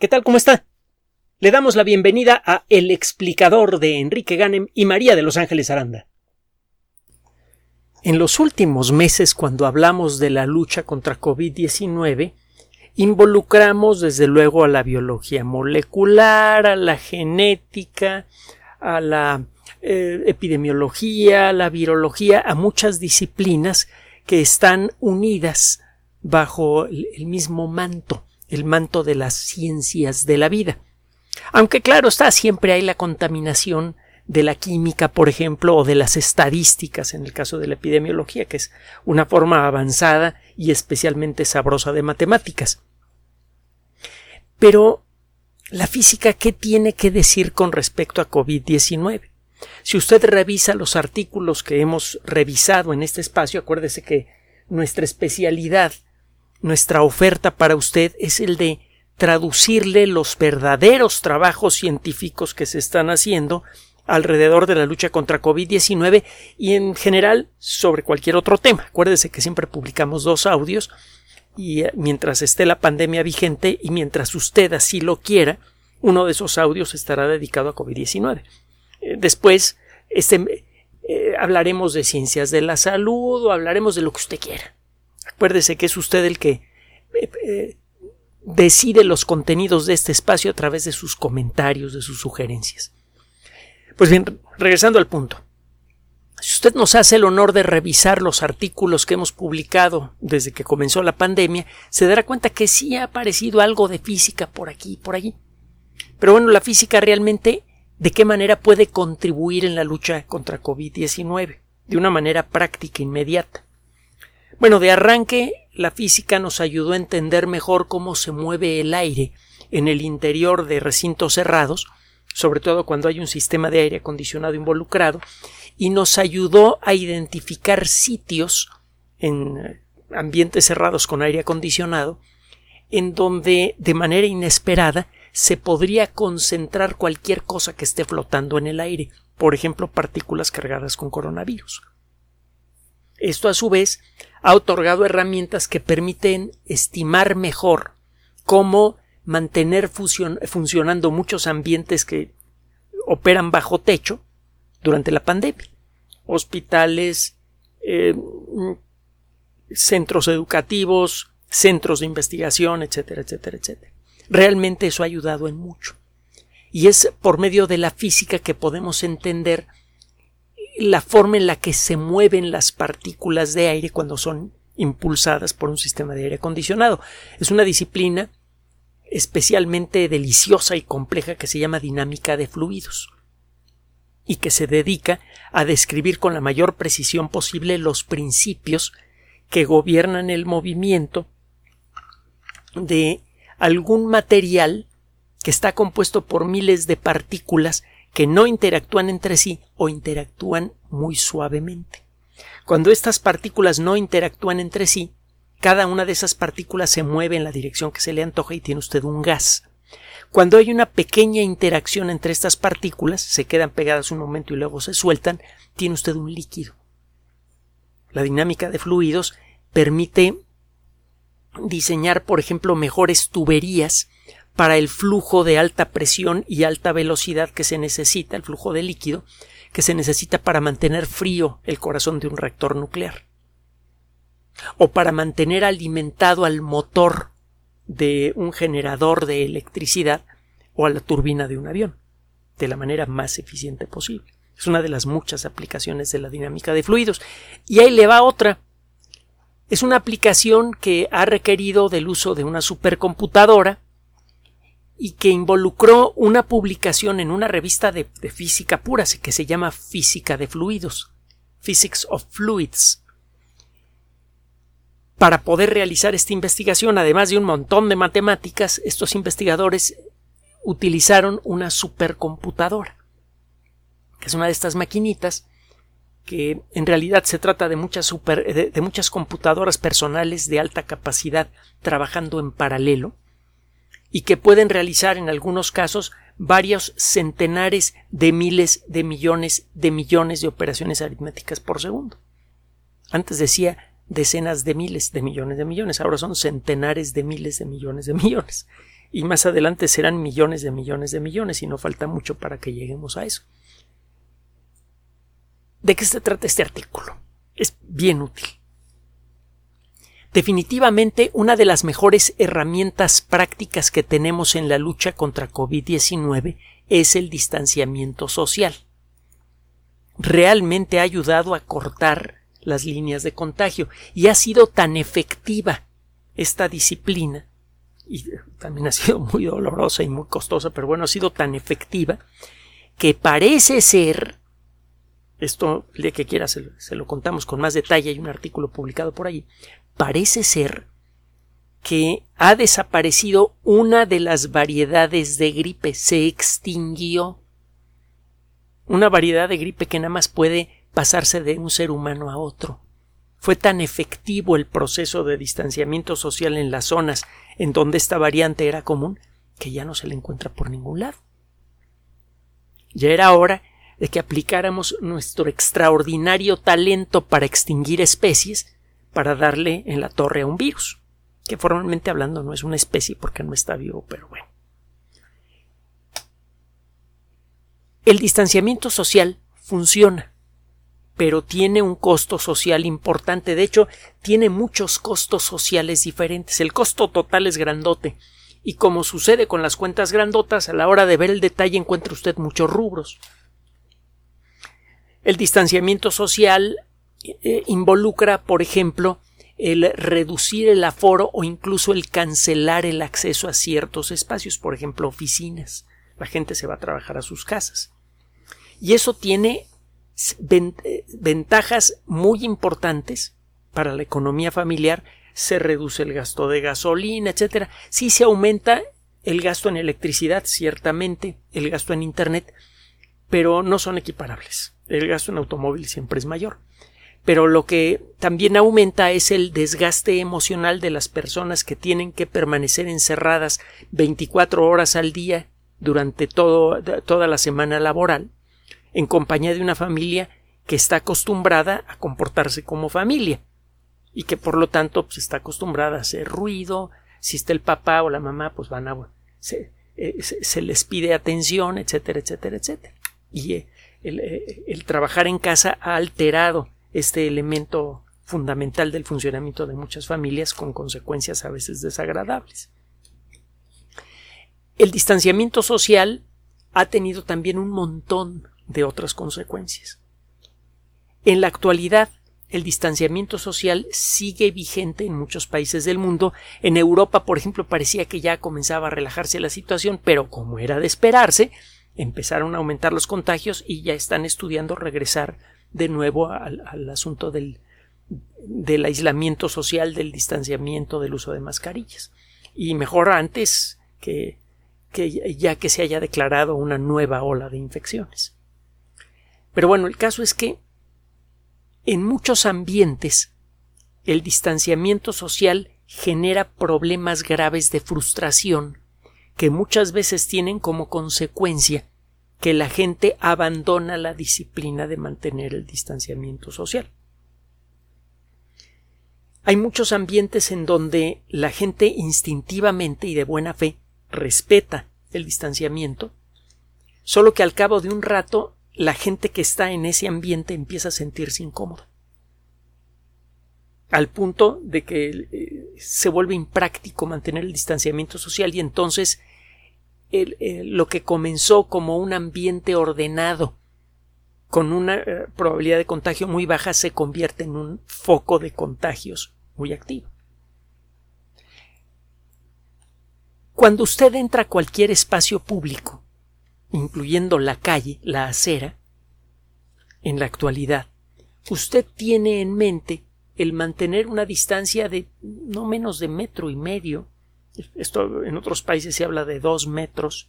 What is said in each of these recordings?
¿Qué tal? ¿Cómo está? Le damos la bienvenida a El explicador de Enrique Ganem y María de Los Ángeles Aranda. En los últimos meses, cuando hablamos de la lucha contra COVID-19, involucramos desde luego a la biología molecular, a la genética, a la eh, epidemiología, a la virología, a muchas disciplinas que están unidas bajo el mismo manto el manto de las ciencias de la vida. Aunque claro está, siempre hay la contaminación de la química, por ejemplo, o de las estadísticas en el caso de la epidemiología, que es una forma avanzada y especialmente sabrosa de matemáticas. Pero, ¿la física qué tiene que decir con respecto a COVID-19? Si usted revisa los artículos que hemos revisado en este espacio, acuérdese que nuestra especialidad nuestra oferta para usted es el de traducirle los verdaderos trabajos científicos que se están haciendo alrededor de la lucha contra COVID-19 y en general sobre cualquier otro tema. Acuérdese que siempre publicamos dos audios y eh, mientras esté la pandemia vigente y mientras usted así lo quiera, uno de esos audios estará dedicado a COVID-19. Eh, después este, eh, hablaremos de ciencias de la salud o hablaremos de lo que usted quiera. Acuérdese que es usted el que eh, eh, decide los contenidos de este espacio a través de sus comentarios, de sus sugerencias. Pues bien, regresando al punto. Si usted nos hace el honor de revisar los artículos que hemos publicado desde que comenzó la pandemia, se dará cuenta que sí ha aparecido algo de física por aquí y por allí. Pero bueno, la física realmente, ¿de qué manera puede contribuir en la lucha contra COVID-19? De una manera práctica, inmediata. Bueno, de arranque, la física nos ayudó a entender mejor cómo se mueve el aire en el interior de recintos cerrados, sobre todo cuando hay un sistema de aire acondicionado involucrado, y nos ayudó a identificar sitios en ambientes cerrados con aire acondicionado en donde de manera inesperada se podría concentrar cualquier cosa que esté flotando en el aire, por ejemplo partículas cargadas con coronavirus. Esto a su vez ha otorgado herramientas que permiten estimar mejor cómo mantener funcionando muchos ambientes que operan bajo techo durante la pandemia. Hospitales, eh, centros educativos, centros de investigación, etcétera, etcétera, etcétera. Realmente eso ha ayudado en mucho. Y es por medio de la física que podemos entender la forma en la que se mueven las partículas de aire cuando son impulsadas por un sistema de aire acondicionado. Es una disciplina especialmente deliciosa y compleja que se llama dinámica de fluidos y que se dedica a describir con la mayor precisión posible los principios que gobiernan el movimiento de algún material que está compuesto por miles de partículas que no interactúan entre sí o interactúan muy suavemente. Cuando estas partículas no interactúan entre sí, cada una de esas partículas se mueve en la dirección que se le antoja y tiene usted un gas. Cuando hay una pequeña interacción entre estas partículas, se quedan pegadas un momento y luego se sueltan, tiene usted un líquido. La dinámica de fluidos permite diseñar, por ejemplo, mejores tuberías para el flujo de alta presión y alta velocidad que se necesita, el flujo de líquido, que se necesita para mantener frío el corazón de un reactor nuclear o para mantener alimentado al motor de un generador de electricidad o a la turbina de un avión de la manera más eficiente posible. Es una de las muchas aplicaciones de la dinámica de fluidos. Y ahí le va otra. Es una aplicación que ha requerido del uso de una supercomputadora y que involucró una publicación en una revista de, física pura que se llama Física de Fluidos, Physics of Fluids. Para poder realizar esta investigación, además de un montón de matemáticas, estos investigadores utilizaron una supercomputadora, que es una de estas maquinitas que en realidad se trata de muchas, super, de muchas computadoras personales de alta capacidad trabajando en paralelo y que pueden realizar en algunos casos varios centenares de miles de millones de millones de operaciones aritméticas por segundo. Antes decía decenas de miles de millones de millones, ahora son centenares de miles de millones de millones. y más adelante serán millones de millones de millones y no falta mucho para que lleguemos a eso. ¿De qué se trata este artículo? Es bien útil. Definitivamente una de las mejores herramientas prácticas que tenemos en la lucha contra COVID-19 es el distanciamiento social. Realmente ha ayudado a cortar las líneas de contagio y ha sido tan efectiva esta disciplina y también ha sido muy dolorosa y muy costosa, pero bueno, ha sido tan efectiva que parece ser esto, el que quiera se, se, lo contamos con más detalle, hay un artículo publicado por allí, parece ser que ha desaparecido una de las variedades de gripe, se extinguió. Una variedad de gripe que nada más puede pasarse de un ser humano a otro. Fue tan efectivo el proceso de distanciamiento social en las zonas en donde esta variante era común que ya no se le encuentra por ningún lado. Ya era hora de que aplicáramos nuestro extraordinario talento para extinguir especies para darle en la torre a un virus, que formalmente hablando no es una especie porque no está vivo, pero bueno. El distanciamiento social funciona, pero tiene un costo social importante. De hecho, tiene muchos costos sociales diferentes. El costo total es grandote. Y como sucede con las cuentas grandotas, a la hora de ver el detalle encuentra usted muchos rubros. El distanciamiento social eh, involucra, por ejemplo, el reducir el aforo o incluso el cancelar el acceso a ciertos espacios, por ejemplo, oficinas. La gente se va a trabajar a sus casas. Y eso tiene eh, ventajas muy importantes para la economía familiar. Se reduce el gasto de gasolina, etcétera. Sí se aumenta el gasto en electricidad, ciertamente, el gasto en Internet, pero no son equiparables. El gasto en automóvil siempre es mayor pero lo que también aumenta es el desgaste emocional de las personas que tienen que permanecer encerradas 24 horas al día durante todo, toda la semana laboral en compañía de una familia que está acostumbrada a comportarse como familia y que por lo tanto pues, está acostumbrada a hacer ruido. Si está el papá o la mamá pues van a se, eh, se, les pide atención etcétera etcétera etcétera. Y eh, el, eh, el trabajar en casa ha alterado este elemento fundamental del funcionamiento de muchas familias con consecuencias a veces desagradables. El distanciamiento social ha tenido también un montón de otras consecuencias. En la actualidad, el distanciamiento social sigue vigente en muchos países del mundo. En Europa, por ejemplo, parecía que ya comenzaba a relajarse la situación, pero como era de esperarse, empezaron a aumentar los contagios y ya están estudiando regresar de nuevo al, asunto del, del aislamiento social, del distanciamiento, del uso de mascarillas. Y mejor antes que, que ya que se haya declarado una nueva ola de infecciones. Pero bueno, el caso es que en muchos ambientes el distanciamiento social genera problemas graves de frustración que muchas veces tienen como consecuencia que la gente abandona la disciplina de mantener el distanciamiento social. Hay muchos ambientes en donde la gente instintivamente y de buena fe respeta el distanciamiento, solo que al cabo de un rato la gente que está en ese ambiente empieza a sentirse incómoda, al punto de que eh, se vuelve impráctico mantener el distanciamiento social y entonces lo que comenzó como un ambiente ordenado con una eh, probabilidad de contagio muy baja se convierte en un foco de contagios muy activo. Cuando usted entra a cualquier espacio público, incluyendo la calle, la acera, en la actualidad, usted tiene en mente el mantener una distancia de no menos de metro y medio esto en otros países se habla de dos metros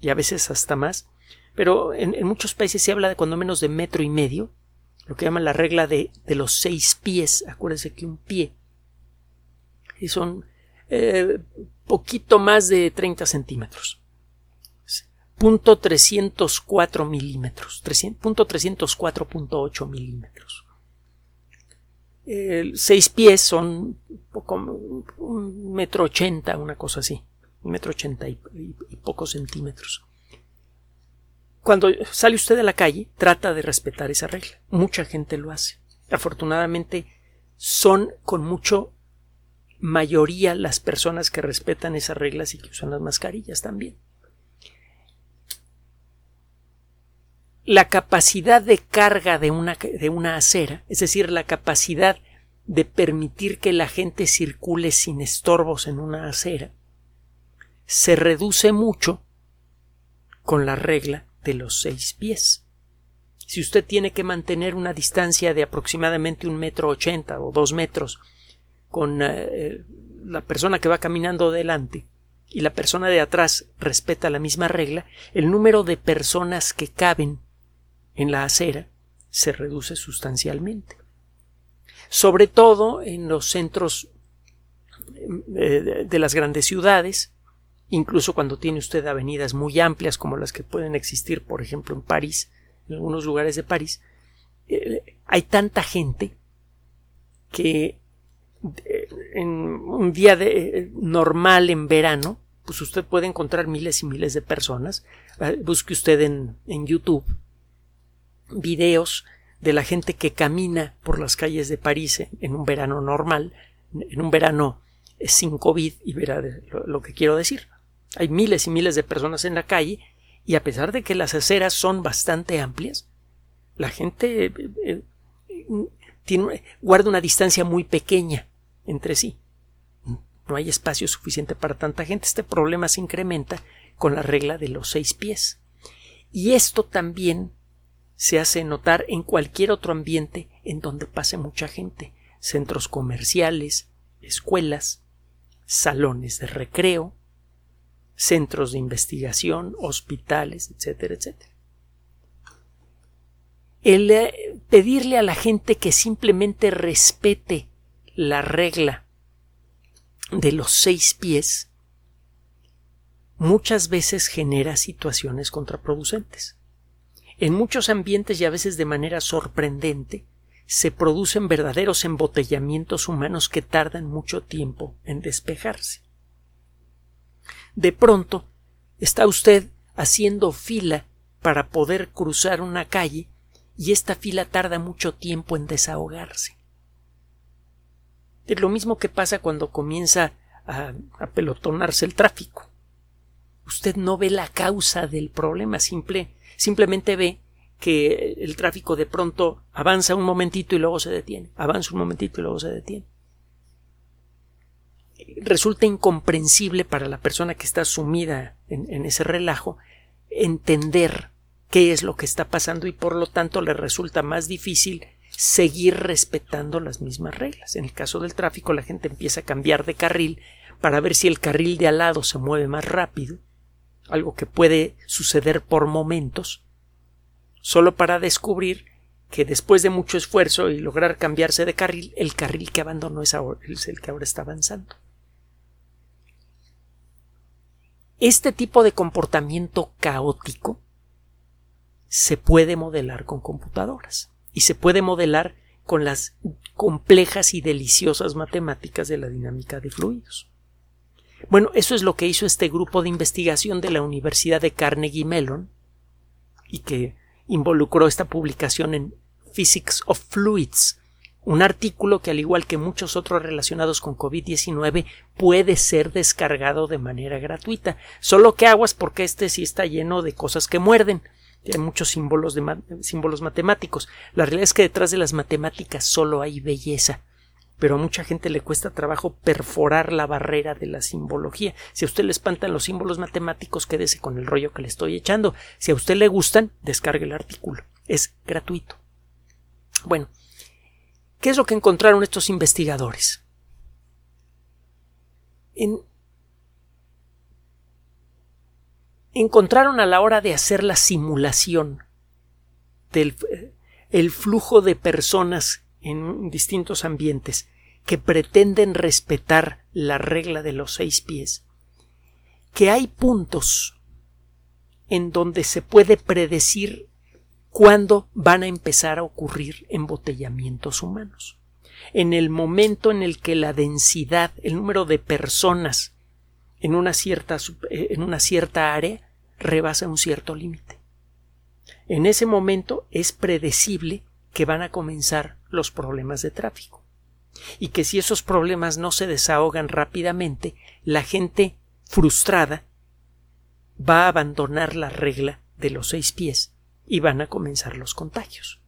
y a veces hasta más, pero en, muchos países se habla de cuando menos de metro y medio, lo que llaman la regla de, los seis pies. Acuérdense que un pie y son eh, poquito más de 30 centímetros. Punto 304 milímetros. Punto 304.8 milímetros seis pies son poco, un metro ochenta, una cosa así. un metro ochenta y, pocos centímetros. Cuando sale usted a la calle, trata de respetar esa regla. Mucha gente lo hace. Afortunadamente, son con mucho mayoría las personas que respetan esas reglas y que usan las mascarillas también. La capacidad de carga de una, de una acera, es decir, la capacidad de permitir que la gente circule sin estorbos en una acera, se reduce mucho con la regla de los seis pies. Si usted tiene que mantener una distancia de aproximadamente un metro ochenta o dos metros con eh, la persona que va caminando delante y la persona de atrás respeta la misma regla, el número de personas que caben en la acera se reduce sustancialmente. Sobre todo en los centros eh, de las grandes ciudades, incluso cuando tiene usted avenidas muy amplias como las que pueden existir, por ejemplo, en París, en algunos lugares de París, eh, hay tanta gente que en un día normal en verano, pues usted puede encontrar miles y miles de personas. Busque usted en, en YouTube videos de la gente que camina por las calles de París en un verano normal, en un verano sin COVID, y verá lo, que quiero decir. Hay miles y miles de personas en la calle y a pesar de que las aceras son bastante amplias, la gente eh, eh, tiene, guarda una distancia muy pequeña entre sí. No hay espacio suficiente para tanta gente. Este problema se incrementa con la regla de los seis pies. Y esto también se hace notar en cualquier otro ambiente en donde pase mucha gente. Centros comerciales, escuelas, salones de recreo, centros de investigación, hospitales, etcétera, etcétera. El eh, pedirle a la gente que simplemente respete la regla de los seis pies muchas veces genera situaciones contraproducentes. En muchos ambientes y a veces de manera sorprendente se producen verdaderos embotellamientos humanos que tardan mucho tiempo en despejarse. De pronto está usted haciendo fila para poder cruzar una calle y esta fila tarda mucho tiempo en desahogarse. Es lo mismo que pasa cuando comienza a, pelotonarse el tráfico. Usted no ve la causa del problema, simple, simplemente ve que el tráfico de pronto avanza un momentito y luego se detiene, avanza un momentito y luego se detiene. Resulta incomprensible para la persona que está sumida en ese relajo entender qué es lo que está pasando y por lo tanto le resulta más difícil seguir respetando las mismas reglas. En el caso del tráfico, la gente empieza a cambiar de carril para ver si el carril de al lado se mueve más rápido, algo que puede suceder por momentos, solo para descubrir que después de mucho esfuerzo y lograr cambiarse de carril, el carril que abandonó es, es el que ahora está avanzando. Este tipo de comportamiento caótico se puede modelar con computadoras y se puede modelar con las complejas y deliciosas matemáticas de la dinámica de fluidos. Bueno, eso es lo que hizo este grupo de investigación de la Universidad de Carnegie Mellon y que involucró esta publicación en Physics of Fluids, un artículo que al igual que muchos otros relacionados con COVID-19 puede ser descargado de manera gratuita. Solo que aguas porque este sí está lleno de cosas que muerden hay muchos símbolos, de símbolos matemáticos. La realidad es que detrás de las matemáticas solo hay belleza, pero a mucha gente le cuesta trabajo perforar la barrera de la simbología. Si a usted le espantan los símbolos matemáticos, quédese con el rollo que le estoy echando. Si a usted le gustan, descargue el artículo. Es gratuito. Bueno, ¿qué es lo que encontraron estos investigadores? En encontraron a la hora de hacer la simulación del el flujo de personas en distintos ambientes que pretenden respetar la regla de los seis pies, que hay puntos en donde se puede predecir cuándo van a empezar a ocurrir embotellamientos humanos. En el momento en el que la densidad, el número de personas en una cierta, eh, en una cierta área rebasa un cierto límite. En ese momento es predecible que van a comenzar los problemas de tráfico y que si esos problemas no se desahogan rápidamente, la gente frustrada va a abandonar la regla de los seis pies y van a comenzar los contagios.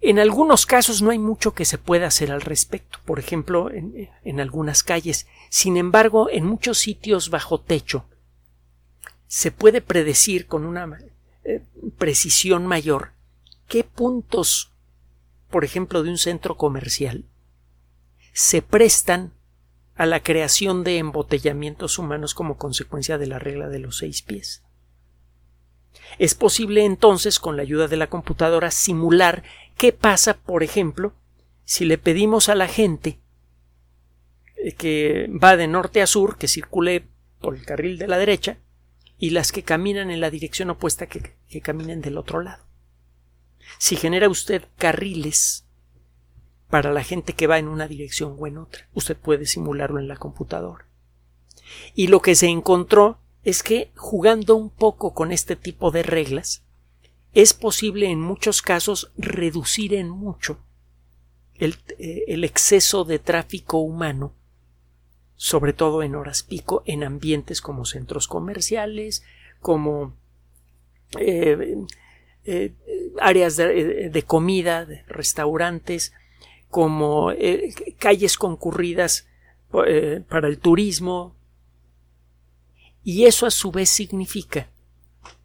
En algunos casos no hay mucho que se pueda hacer al respecto, por ejemplo, en, algunas calles. Sin embargo, en muchos sitios bajo techo se puede predecir con una eh, precisión mayor qué puntos, por ejemplo, de un centro comercial, se prestan a la creación de embotellamientos humanos como consecuencia de la regla de los seis pies. Es posible entonces, con la ayuda de la computadora, simular qué pasa, por ejemplo, si le pedimos a la gente eh, que va de norte a sur que circule por el carril de la derecha y las que caminan en la dirección opuesta que, que caminen del otro lado. Si genera usted carriles para la gente que va en una dirección o en otra, usted puede simularlo en la computadora. Y lo que se encontró es que jugando un poco con este tipo de reglas, es posible en muchos casos reducir en mucho el, eh, exceso de tráfico humano, sobre todo en horas pico, en ambientes como centros comerciales, como eh, eh, áreas de, de, comida, de restaurantes, como calles concurridas para el turismo, y eso a su vez significa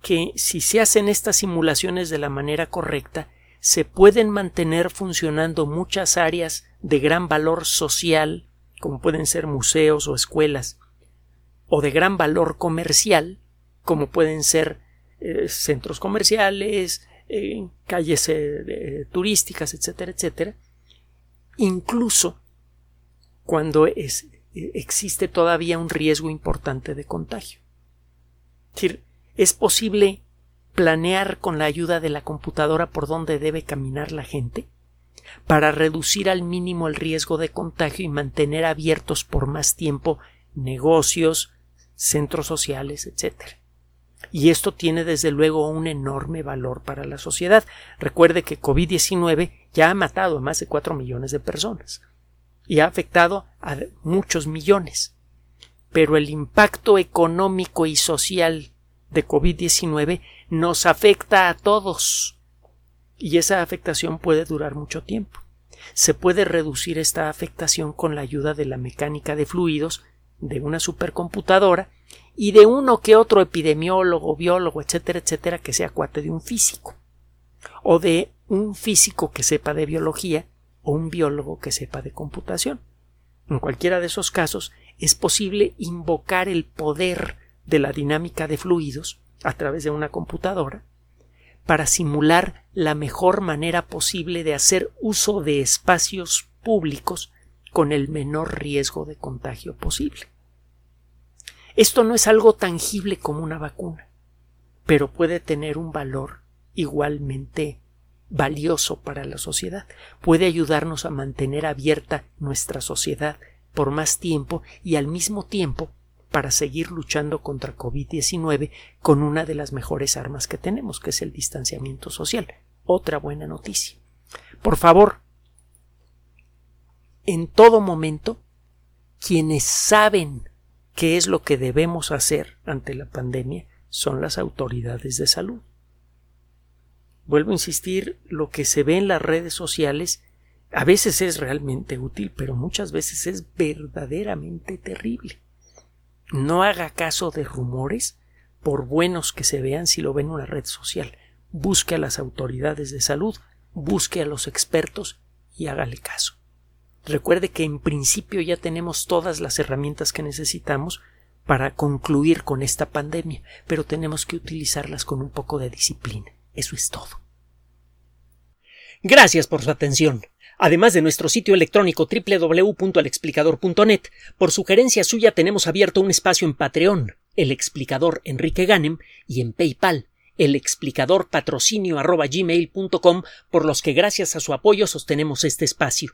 que si se hacen estas simulaciones de la manera correcta, se pueden mantener funcionando muchas áreas de gran valor social, como pueden ser museos o escuelas, o de gran valor comercial, como pueden ser eh, centros comerciales, eh, calles eh, turísticas, etcétera, etcétera, incluso cuando es, existe todavía un riesgo importante de contagio. Es decir, es posible planear con la ayuda de la computadora por dónde debe caminar la gente para reducir al mínimo el riesgo de contagio y mantener abiertos por más tiempo negocios, centros sociales, etc. Y esto tiene desde luego un enorme valor para la sociedad. Recuerde que COVID-19 ya ha matado a más de cuatro millones de personas y ha afectado a muchos millones. Pero el impacto económico y social de COVID-19 nos afecta a todos y esa afectación puede durar mucho tiempo. Se puede reducir esta afectación con la ayuda de la mecánica de fluidos, de una supercomputadora y de uno que otro epidemiólogo, biólogo, etcétera, etcétera, que sea cuate de un físico, o de un físico que sepa de biología o un biólogo que sepa de computación. En cualquiera de esos casos es posible invocar el poder de la dinámica de fluidos a través de una computadora para simular la mejor manera posible de hacer uso de espacios públicos con el menor riesgo de contagio posible. Esto no es algo tangible como una vacuna, pero puede tener un valor igualmente valioso para la sociedad. Puede ayudarnos a mantener abierta nuestra sociedad por más tiempo y al mismo tiempo para seguir luchando contra COVID-19 con una de las mejores armas que tenemos, que es el distanciamiento social. Otra buena noticia. Por favor, en todo momento, quienes saben qué es lo que debemos hacer ante la pandemia son las autoridades de salud. Vuelvo a insistir, lo que se ve en las redes sociales a veces es realmente útil, pero muchas veces es verdaderamente terrible. No haga caso de rumores, por buenos que se vean si lo ven en una red social. Busque a las autoridades de salud, busque a los expertos y hágale caso. Recuerde que en principio ya tenemos todas las herramientas que necesitamos para concluir con esta pandemia, pero tenemos que utilizarlas con un poco de disciplina. Eso es todo. Gracias por su atención. Además de nuestro sitio electrónico www.alexplicador.net, por sugerencia suya tenemos abierto un espacio en Patreon, el explicador Enrique Ganem, y en PayPal, el explicador patrocinio por los que gracias a su apoyo sostenemos este espacio.